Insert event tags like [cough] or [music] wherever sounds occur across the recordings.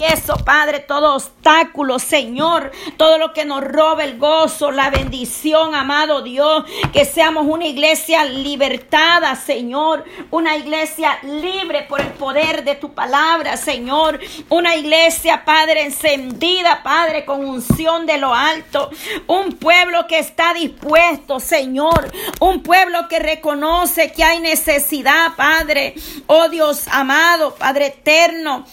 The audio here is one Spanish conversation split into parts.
eso, Padre, todo obstáculo, Señor, todo lo que nos roba el gozo, la bendición, amado Dios, que seamos una iglesia libertada, Señor, una iglesia libre por el poder de tu palabra, Señor, una iglesia, Padre, encendida, Padre, con unción de lo alto, un pueblo que está dispuesto, Señor, un pueblo que reconoce que hay necesidad, Padre, oh Dios amado, Padre eterno,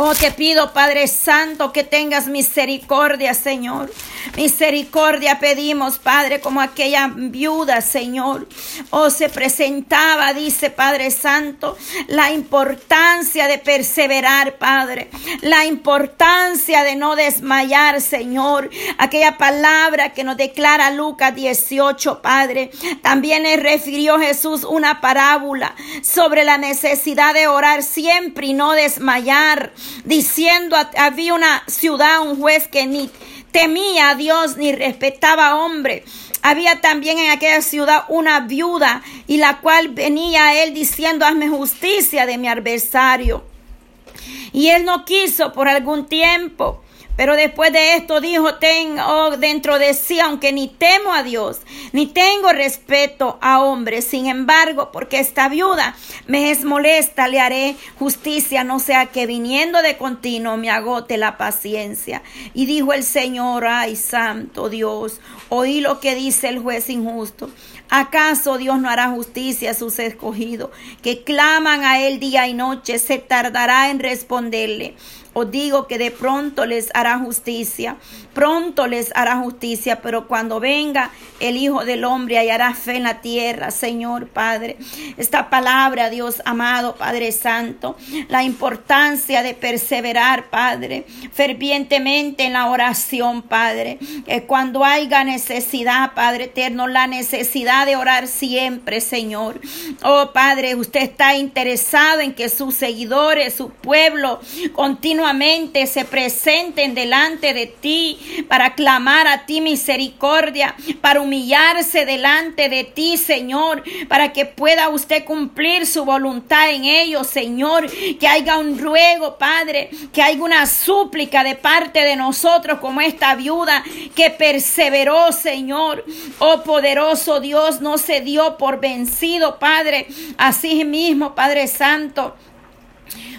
Oh, te pido, Padre Santo, que tengas misericordia, Señor. Misericordia pedimos, Padre, como aquella viuda, Señor. Oh, se presentaba, dice Padre Santo, la importancia de perseverar, Padre. La importancia de no desmayar, Señor. Aquella palabra que nos declara Lucas 18, Padre. También le refirió Jesús una parábola sobre la necesidad de orar siempre y no desmayar diciendo había una ciudad, un juez que ni temía a Dios ni respetaba a hombre. Había también en aquella ciudad una viuda y la cual venía a él diciendo, hazme justicia de mi adversario. Y él no quiso por algún tiempo. Pero después de esto dijo, tengo dentro de sí, aunque ni temo a Dios, ni tengo respeto a hombres, sin embargo, porque esta viuda me es molesta, le haré justicia, no sea que viniendo de continuo me agote la paciencia. Y dijo el Señor, ay, santo Dios, oí lo que dice el juez injusto. ¿Acaso Dios no hará justicia a sus escogidos, que claman a Él día y noche? Se tardará en responderle. Os digo que de pronto les hará justicia, pronto les hará justicia, pero cuando venga el Hijo del Hombre hallará fe en la tierra, Señor Padre. Esta palabra, Dios amado, Padre Santo, la importancia de perseverar, Padre, fervientemente en la oración, Padre. cuando haya necesidad, Padre eterno, la necesidad de orar siempre, Señor. Oh Padre, usted está interesado en que sus seguidores, su pueblo, continuamente se presenten delante de ti para clamar a ti misericordia, para humillarse delante de ti, Señor, para que pueda usted cumplir su voluntad en ellos, Señor, que haya un ruego, Padre, que haya una súplica de parte de nosotros como esta viuda que perseveró, Señor. Oh poderoso Dios, no se dio por vencido, Padre. Así mismo, Padre Santo.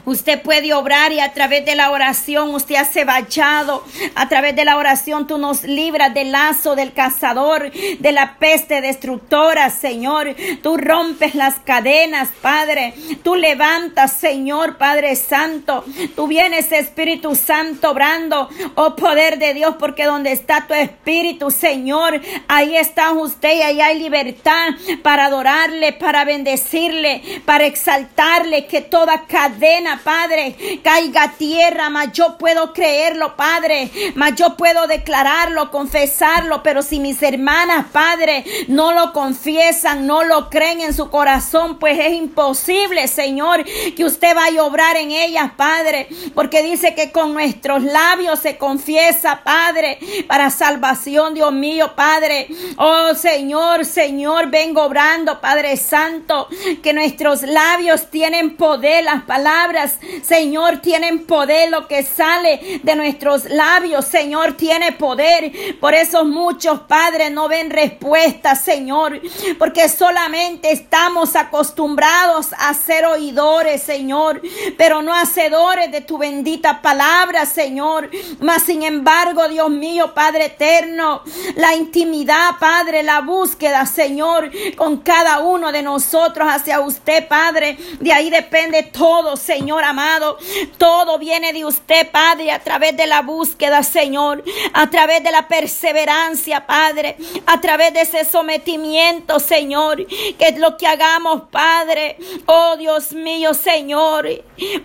Usted puede obrar y a través de la oración usted hace vallado. A través de la oración tú nos libras del lazo del cazador, de la peste destructora, Señor. Tú rompes las cadenas, Padre. Tú levantas, Señor, Padre Santo. Tú vienes, Espíritu Santo, obrando, oh poder de Dios, porque donde está tu Espíritu, Señor, ahí está usted y ahí hay libertad para adorarle, para bendecirle, para exaltarle, que toda cadena Padre, caiga tierra, mas yo puedo creerlo, Padre, mas yo puedo declararlo, confesarlo, pero si mis hermanas, Padre, no lo confiesan, no lo creen en su corazón, pues es imposible, Señor, que usted vaya a obrar en ellas, Padre, porque dice que con nuestros labios se confiesa, Padre, para salvación, Dios mío, Padre. Oh Señor, Señor, vengo obrando, Padre Santo, que nuestros labios tienen poder, las palabras Señor, tienen poder. Lo que sale de nuestros labios, Señor, tiene poder. Por eso muchos padres no ven respuesta, Señor, porque solamente estamos acostumbrados a ser oidores, Señor, pero no hacedores de tu bendita palabra, Señor. Mas, sin embargo, Dios mío, Padre eterno, la intimidad, Padre, la búsqueda, Señor, con cada uno de nosotros hacia usted, Padre. De ahí depende todo, Señor amado. Todo viene de usted, Padre, a través de la búsqueda, Señor, a través de la perseverancia, Padre, a través de ese sometimiento, Señor, que es lo que hagamos, Padre. Oh Dios mío, Señor.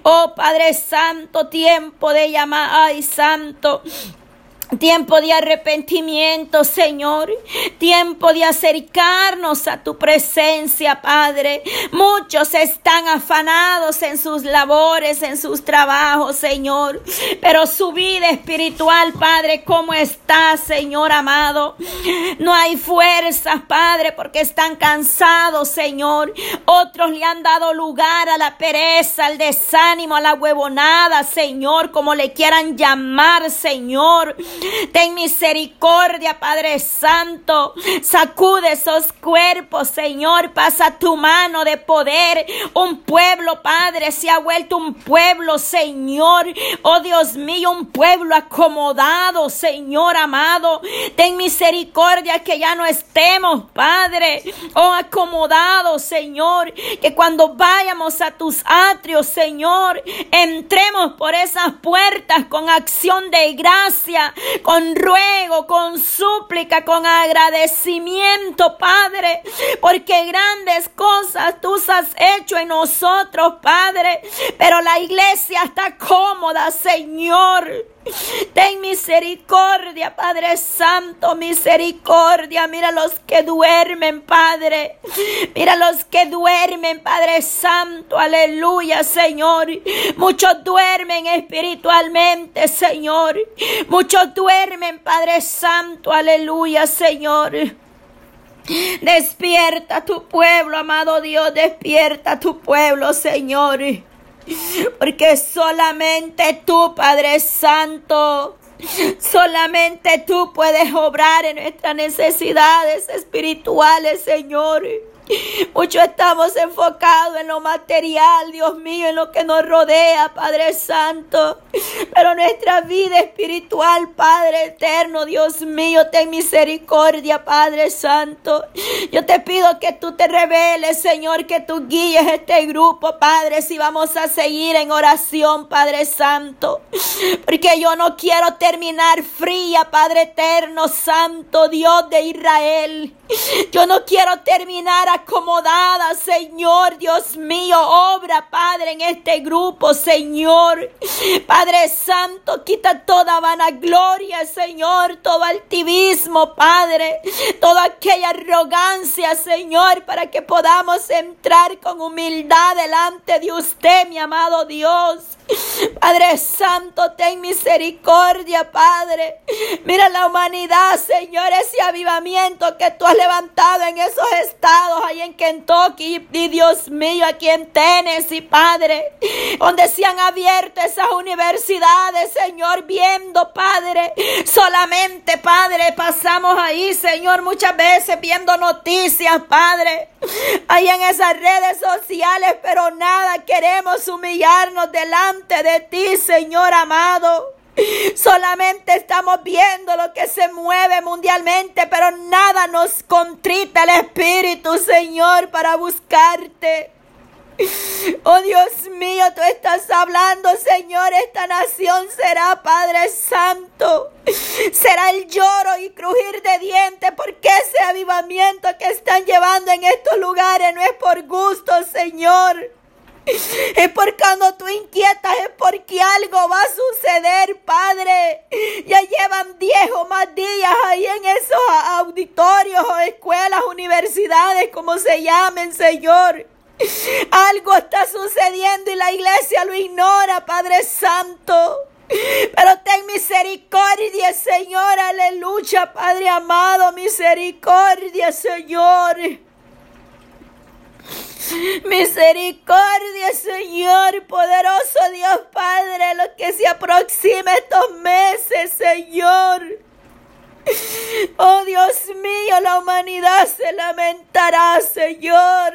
Oh Padre Santo, tiempo de llamar, ay Santo. Tiempo de arrepentimiento, Señor. Tiempo de acercarnos a tu presencia, Padre. Muchos están afanados en sus labores, en sus trabajos, Señor. Pero su vida espiritual, Padre, ¿cómo está, Señor amado? No hay fuerzas, Padre, porque están cansados, Señor. Otros le han dado lugar a la pereza, al desánimo, a la huevonada, Señor, como le quieran llamar, Señor. Ten misericordia, Padre Santo. Sacude esos cuerpos, Señor. Pasa tu mano de poder. Un pueblo, Padre, se ha vuelto un pueblo, Señor. Oh Dios mío, un pueblo acomodado, Señor amado. Ten misericordia que ya no estemos, Padre. Oh, acomodados, Señor. Que cuando vayamos a tus atrios, Señor, entremos por esas puertas con acción de gracia, con ruego, con súplica, con agradecimiento, Padre, porque grandes cosas tú has hecho en nosotros, Padre, pero la iglesia está cómoda, Señor. Ten misericordia, Padre Santo, misericordia. Mira los que duermen, Padre. Mira los que duermen, Padre Santo. Aleluya, Señor. Muchos duermen espiritualmente, Señor. Muchos duermen, Padre Santo. Aleluya, Señor. Despierta tu pueblo, amado Dios. Despierta tu pueblo, Señor. [laughs] Porque solamente tú, Padre Santo, solamente tú puedes obrar en nuestras necesidades espirituales, Señor. [laughs] Mucho estamos enfocados en lo material, Dios mío, en lo que nos rodea, Padre Santo. Pero nuestra vida espiritual, Padre eterno, Dios mío, ten misericordia, Padre Santo. Yo te pido que tú te reveles, Señor, que tú guíes este grupo, Padre, si vamos a seguir en oración, Padre Santo. Porque yo no quiero terminar fría, Padre eterno, Santo, Dios de Israel. Yo no quiero terminar acomodada, Señor, Dios mío, obra, Padre, en este grupo, Señor. Padre Santo, quita toda vanagloria, Señor, todo altivismo, Padre, toda aquella arrogancia, Señor, para que podamos entrar con humildad delante de usted, mi amado Dios. Padre Santo, ten misericordia, Padre. Mira la humanidad, Señor, ese avivamiento que tú has levantado en esos estados, ahí en Kentucky, y Dios mío, aquí en Tennessee, Padre, donde se han abierto esas universidades, Señor, viendo, Padre, solamente, Padre, pasamos ahí, Señor, muchas veces viendo noticias, Padre, ahí en esas redes sociales, pero nada, queremos humillarnos delante de ti, Señor amado. Solamente estamos viendo lo que se mueve mundialmente, pero nada nos contrita el Espíritu, Señor, para buscarte. Oh Dios mío, tú estás hablando, Señor, esta nación será, Padre Santo. Será el lloro y crujir de dientes porque ese avivamiento que están llevando en estos lugares no es por gusto, Señor. Es porque cuando tú inquietas es porque algo va a suceder. Llevan 10 o más días ahí en esos auditorios o escuelas, universidades, como se llamen, Señor. Algo está sucediendo y la iglesia lo ignora, Padre Santo. Pero ten misericordia, Señor, aleluya, Padre amado, misericordia, Señor. Misericordia, Señor, poderoso Dios Padre, lo que se aproxima estos meses, Señor. Oh Dios mío, la humanidad se lamentará, Señor.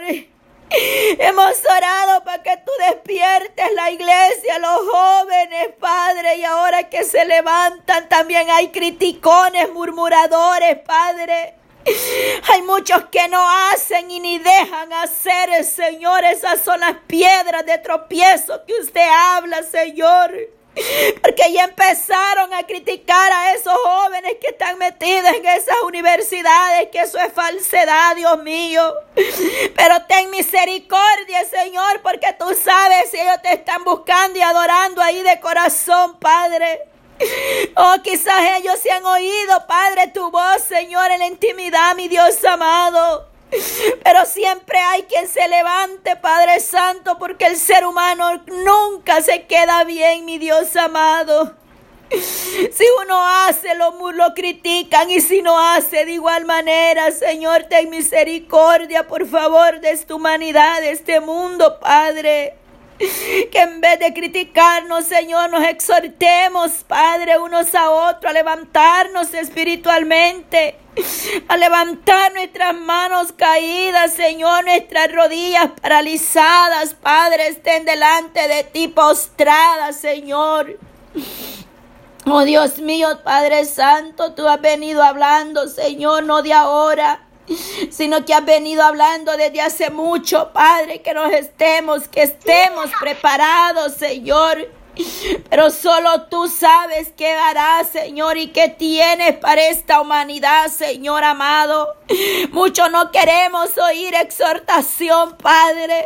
Hemos orado para que tú despiertes la iglesia, los jóvenes, Padre, y ahora que se levantan también hay criticones, murmuradores, Padre. [laughs] Hay muchos que no hacen y ni dejan hacer, Señor. Esas son las piedras de tropiezo que usted habla, Señor. Porque ya empezaron a criticar a esos jóvenes que están metidos en esas universidades, que eso es falsedad, Dios mío. Pero ten misericordia, Señor, porque tú sabes si ellos te están buscando y adorando ahí de corazón, Padre. [laughs] Oh, quizás ellos se han oído, Padre, tu voz, Señor, en la intimidad, mi Dios amado. Pero siempre hay quien se levante, Padre Santo, porque el ser humano nunca se queda bien, mi Dios amado. Si uno hace, lo, lo critican y si no hace de igual manera, Señor, ten misericordia, por favor, de esta humanidad, de este mundo, Padre. [laughs] Que en vez de criticarnos, Señor, nos exhortemos, Padre, unos a otros, a levantarnos espiritualmente, a levantar nuestras manos caídas, Señor, nuestras rodillas paralizadas, Padre, estén delante de ti postradas, Señor. Oh Dios mío, Padre Santo, tú has venido hablando, Señor, no de ahora [laughs] sino que has venido hablando desde hace mucho, Padre, que nos estemos, que estemos preparados, Señor. Pero solo tú sabes qué harás, Señor, y qué tienes para esta humanidad, Señor amado. Muchos no queremos oír exhortación, Padre.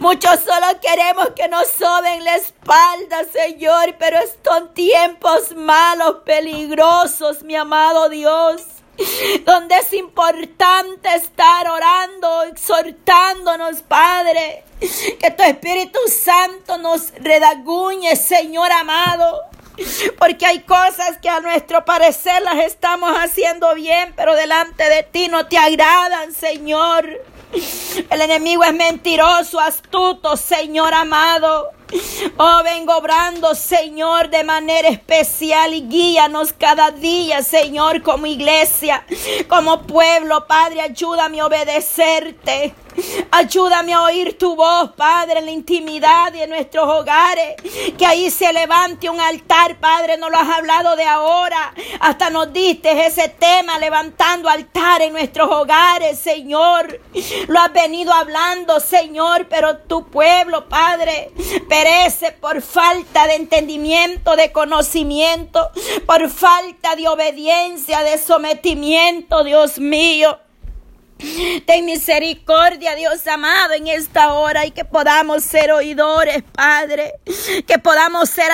Muchos solo queremos que nos soben la espalda, Señor, pero son tiempos malos, peligrosos, mi amado Dios [laughs] donde es importante estar orando, exhortándonos, Padre, que tu Espíritu Santo nos redaguñe, Señor amado. Porque hay cosas que a nuestro parecer las estamos haciendo bien, pero delante de ti no te agradan, Señor. El enemigo es mentiroso, astuto, Señor amado. Oh, vengo obrando, Señor, de manera especial y guíanos cada día, Señor, como iglesia, como pueblo. Padre, ayúdame a obedecerte. Ayúdame a oír tu voz, Padre, en la intimidad de nuestros hogares. Que ahí se levante un altar, Padre. No lo has hablado de ahora. Hasta nos diste ese tema, levantando altar en nuestros hogares, Señor. Lo has venido hablando, Señor, pero tu pueblo, Padre, perece por falta de entendimiento, de conocimiento, por falta de obediencia, de sometimiento, Dios mío. Ten misericordia, Dios amado, en esta hora y que podamos ser oidores, Padre, que podamos ser